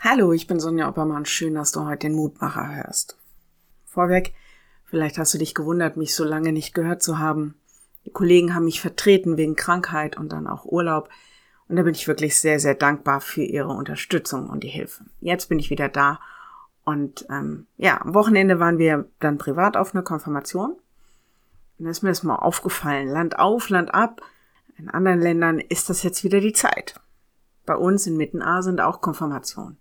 Hallo, ich bin Sonja Oppermann. Schön, dass du heute den Mutmacher hörst. Vorweg, vielleicht hast du dich gewundert, mich so lange nicht gehört zu haben. Die Kollegen haben mich vertreten wegen Krankheit und dann auch Urlaub. Und da bin ich wirklich sehr, sehr dankbar für ihre Unterstützung und die Hilfe. Jetzt bin ich wieder da. Und ähm, ja, am Wochenende waren wir dann privat auf einer Konfirmation. Und da ist mir das mal aufgefallen. Land auf, Land ab. In anderen Ländern ist das jetzt wieder die Zeit. Bei uns in Mittenaar sind auch Konfirmationen.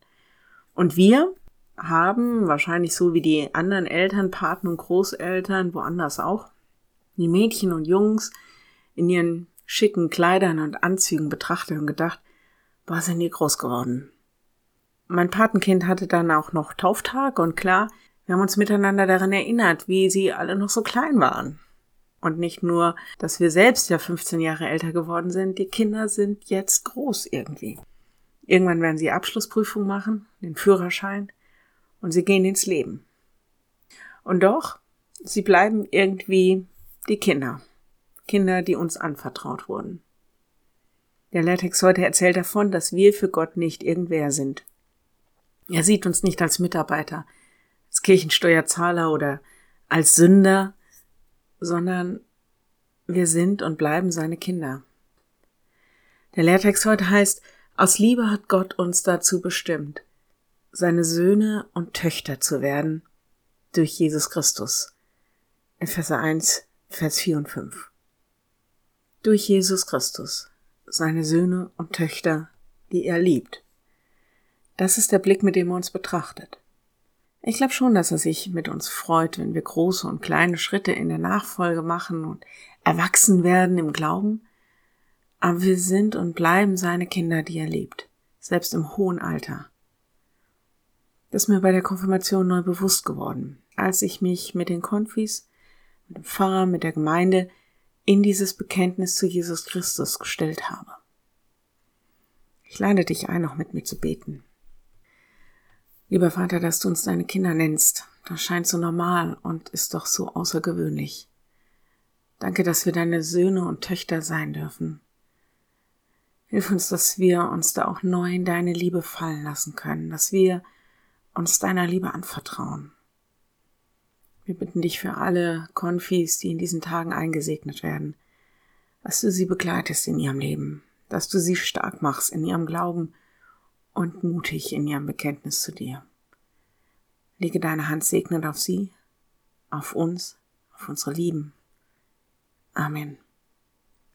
Und wir haben wahrscheinlich so wie die anderen Eltern, Paten und Großeltern, woanders auch, die Mädchen und Jungs in ihren schicken Kleidern und Anzügen betrachtet und gedacht, war sind die groß geworden. Mein Patenkind hatte dann auch noch Tauftag und klar, wir haben uns miteinander daran erinnert, wie sie alle noch so klein waren. Und nicht nur, dass wir selbst ja 15 Jahre älter geworden sind, die Kinder sind jetzt groß irgendwie. Irgendwann werden sie Abschlussprüfung machen, den Führerschein, und sie gehen ins Leben. Und doch, sie bleiben irgendwie die Kinder. Kinder, die uns anvertraut wurden. Der Latex heute erzählt davon, dass wir für Gott nicht irgendwer sind. Er sieht uns nicht als Mitarbeiter, als Kirchensteuerzahler oder als Sünder, sondern wir sind und bleiben seine Kinder. Der Lehrtext heute heißt, aus Liebe hat Gott uns dazu bestimmt, seine Söhne und Töchter zu werden durch Jesus Christus. Epheser 1, Vers 4 und 5. Durch Jesus Christus, seine Söhne und Töchter, die er liebt. Das ist der Blick, mit dem er uns betrachtet. Ich glaube schon, dass er sich mit uns freut, wenn wir große und kleine Schritte in der Nachfolge machen und erwachsen werden im Glauben aber wir sind und bleiben seine Kinder, die er liebt, selbst im hohen Alter. Das ist mir bei der Konfirmation neu bewusst geworden, als ich mich mit den Konfis, mit dem Pfarrer, mit der Gemeinde in dieses Bekenntnis zu Jesus Christus gestellt habe. Ich lade dich ein, noch mit mir zu beten. Lieber Vater, dass du uns deine Kinder nennst, das scheint so normal und ist doch so außergewöhnlich. Danke, dass wir deine Söhne und Töchter sein dürfen. Hilf uns, dass wir uns da auch neu in deine Liebe fallen lassen können, dass wir uns deiner Liebe anvertrauen. Wir bitten dich für alle Konfis, die in diesen Tagen eingesegnet werden, dass du sie begleitest in ihrem Leben, dass du sie stark machst in ihrem Glauben und mutig in ihrem Bekenntnis zu dir. Lege deine Hand segnend auf sie, auf uns, auf unsere Lieben. Amen.